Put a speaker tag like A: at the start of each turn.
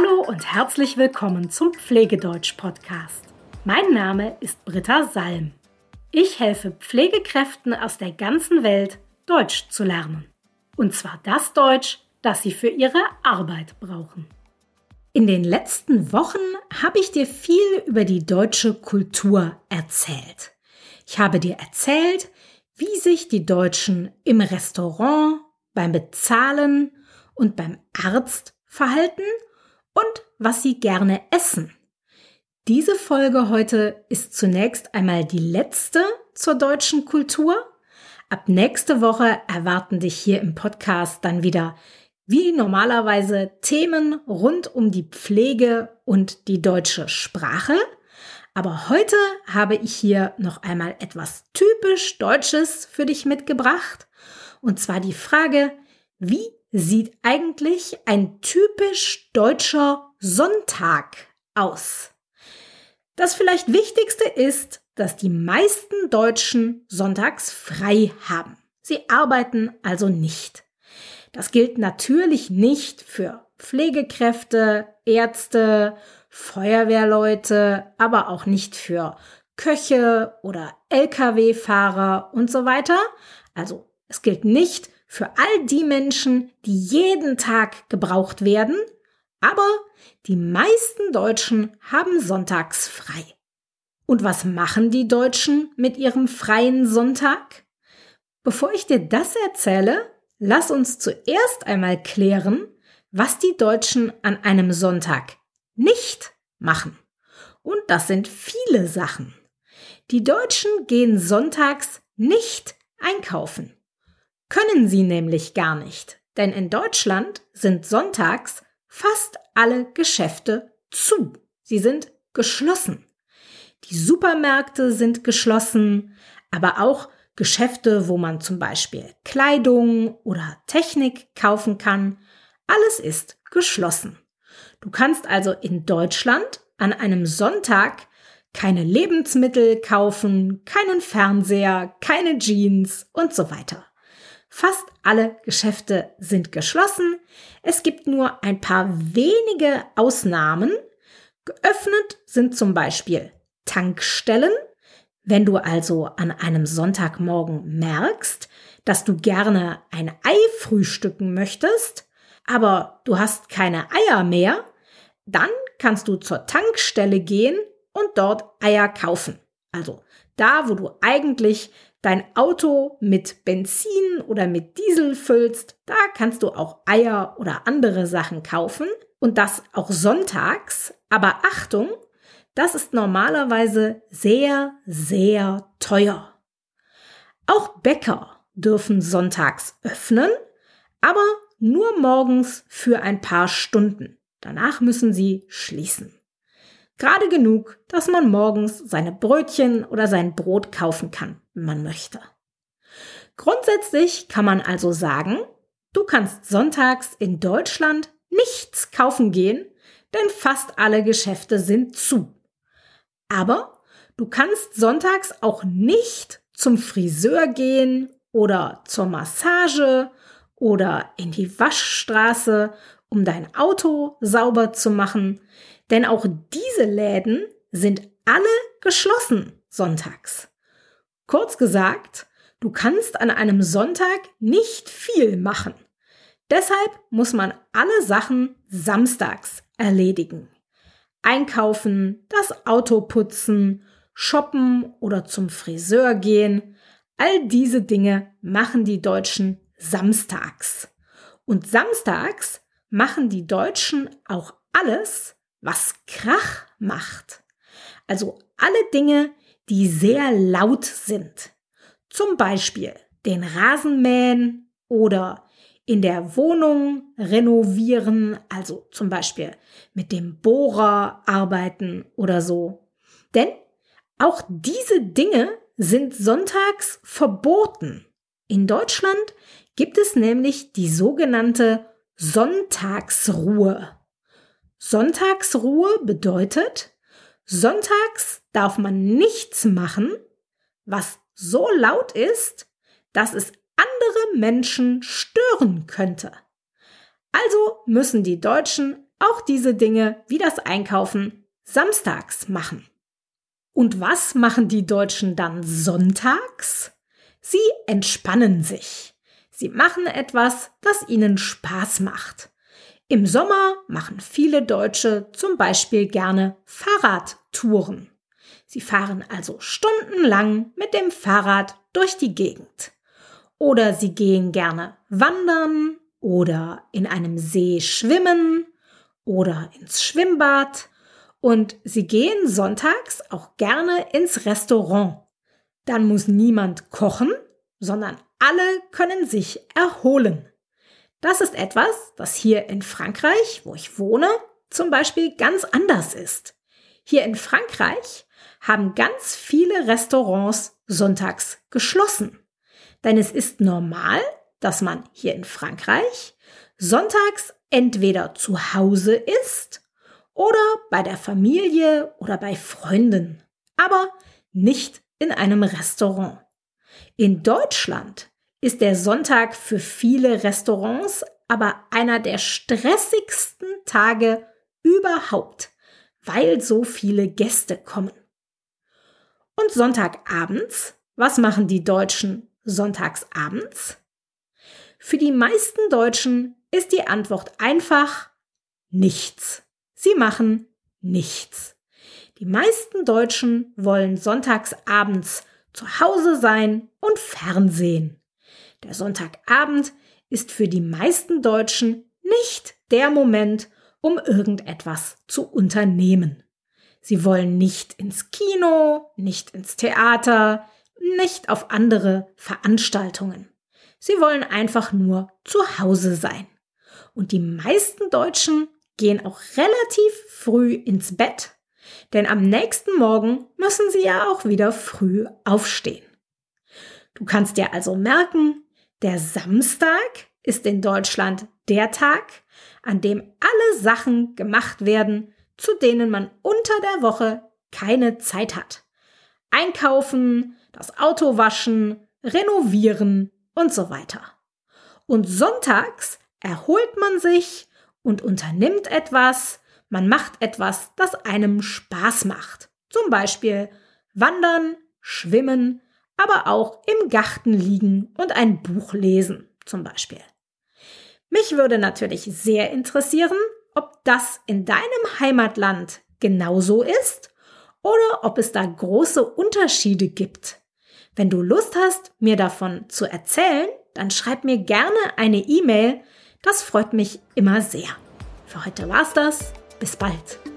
A: Hallo und herzlich willkommen zum Pflegedeutsch-Podcast. Mein Name ist Britta Salm. Ich helfe Pflegekräften aus der ganzen Welt, Deutsch zu lernen. Und zwar das Deutsch, das sie für ihre Arbeit brauchen. In den letzten Wochen habe ich dir viel über die deutsche Kultur erzählt. Ich habe dir erzählt, wie sich die Deutschen im Restaurant, beim Bezahlen und beim Arzt verhalten und was sie gerne essen. Diese Folge heute ist zunächst einmal die letzte zur deutschen Kultur. Ab nächste Woche erwarten dich hier im Podcast dann wieder wie normalerweise Themen rund um die Pflege und die deutsche Sprache. Aber heute habe ich hier noch einmal etwas typisch Deutsches für dich mitgebracht. Und zwar die Frage, wie sieht eigentlich ein typisch deutscher Sonntag aus? Das vielleicht Wichtigste ist, dass die meisten Deutschen sonntags frei haben. Sie arbeiten also nicht. Das gilt natürlich nicht für Pflegekräfte, Ärzte, Feuerwehrleute, aber auch nicht für Köche oder Lkw-Fahrer und so weiter. Also es gilt nicht für all die Menschen, die jeden Tag gebraucht werden, aber die meisten Deutschen haben sonntags frei. Und was machen die Deutschen mit ihrem freien Sonntag? Bevor ich dir das erzähle, lass uns zuerst einmal klären, was die Deutschen an einem Sonntag nicht machen. Und das sind viele Sachen. Die Deutschen gehen sonntags nicht einkaufen. Können sie nämlich gar nicht, denn in Deutschland sind sonntags fast alle Geschäfte zu. Sie sind geschlossen. Die Supermärkte sind geschlossen, aber auch Geschäfte, wo man zum Beispiel Kleidung oder Technik kaufen kann, alles ist geschlossen. Du kannst also in Deutschland an einem Sonntag keine Lebensmittel kaufen, keinen Fernseher, keine Jeans und so weiter. Fast alle Geschäfte sind geschlossen. Es gibt nur ein paar wenige Ausnahmen. Geöffnet sind zum Beispiel Tankstellen. Wenn du also an einem Sonntagmorgen merkst, dass du gerne ein Ei frühstücken möchtest, aber du hast keine Eier mehr, dann kannst du zur Tankstelle gehen und dort Eier kaufen. Also da, wo du eigentlich dein Auto mit Benzin oder mit Diesel füllst, da kannst du auch Eier oder andere Sachen kaufen und das auch sonntags. Aber Achtung, das ist normalerweise sehr, sehr teuer. Auch Bäcker dürfen sonntags öffnen, aber nur morgens für ein paar Stunden. Danach müssen sie schließen. Gerade genug, dass man morgens seine Brötchen oder sein Brot kaufen kann, wenn man möchte. Grundsätzlich kann man also sagen, du kannst sonntags in Deutschland nichts kaufen gehen, denn fast alle Geschäfte sind zu. Aber du kannst sonntags auch nicht zum Friseur gehen oder zur Massage oder in die Waschstraße, um dein Auto sauber zu machen, denn auch diese Läden sind alle geschlossen sonntags. Kurz gesagt, du kannst an einem Sonntag nicht viel machen. Deshalb muss man alle Sachen samstags erledigen. Einkaufen, das Auto putzen, shoppen oder zum Friseur gehen. All diese Dinge machen die Deutschen samstags. Und samstags machen die Deutschen auch alles, was Krach macht. Also alle Dinge, die sehr laut sind. Zum Beispiel den Rasenmähen oder in der Wohnung renovieren, also zum Beispiel mit dem Bohrer arbeiten oder so. Denn auch diese Dinge sind sonntags verboten. In Deutschland gibt es nämlich die sogenannte Sonntagsruhe. Sonntagsruhe bedeutet, sonntags darf man nichts machen, was so laut ist, dass es andere Menschen stören könnte. Also müssen die Deutschen auch diese Dinge wie das Einkaufen samstags machen. Und was machen die Deutschen dann sonntags? Sie entspannen sich. Sie machen etwas, das ihnen Spaß macht. Im Sommer machen viele Deutsche zum Beispiel gerne Fahrradtouren. Sie fahren also stundenlang mit dem Fahrrad durch die Gegend. Oder sie gehen gerne wandern oder in einem See schwimmen oder ins Schwimmbad und sie gehen sonntags auch gerne ins Restaurant. Dann muss niemand kochen, sondern alle können sich erholen. Das ist etwas, das hier in Frankreich, wo ich wohne, zum Beispiel ganz anders ist. Hier in Frankreich haben ganz viele Restaurants sonntags geschlossen. Denn es ist normal, dass man hier in Frankreich sonntags entweder zu Hause ist oder bei der Familie oder bei Freunden, aber nicht in einem Restaurant. In Deutschland ist der Sonntag für viele Restaurants aber einer der stressigsten Tage überhaupt, weil so viele Gäste kommen. Und Sonntagabends, was machen die Deutschen sonntagsabends? Für die meisten Deutschen ist die Antwort einfach nichts. Sie machen nichts. Die meisten Deutschen wollen sonntagsabends zu Hause sein und Fernsehen. Der Sonntagabend ist für die meisten Deutschen nicht der Moment, um irgendetwas zu unternehmen. Sie wollen nicht ins Kino, nicht ins Theater, nicht auf andere Veranstaltungen. Sie wollen einfach nur zu Hause sein. Und die meisten Deutschen gehen auch relativ früh ins Bett, denn am nächsten Morgen müssen sie ja auch wieder früh aufstehen. Du kannst dir also merken, der Samstag ist in Deutschland der Tag, an dem alle Sachen gemacht werden, zu denen man unter der Woche keine Zeit hat. Einkaufen, das Auto waschen, renovieren und so weiter. Und sonntags erholt man sich und unternimmt etwas, man macht etwas, das einem Spaß macht. Zum Beispiel wandern, schwimmen, aber auch im Garten liegen und ein Buch lesen, zum Beispiel. Mich würde natürlich sehr interessieren, ob das in deinem Heimatland genauso ist oder ob es da große Unterschiede gibt. Wenn du Lust hast, mir davon zu erzählen, dann schreib mir gerne eine E-Mail. Das freut mich immer sehr. Für heute war's das. Bis bald.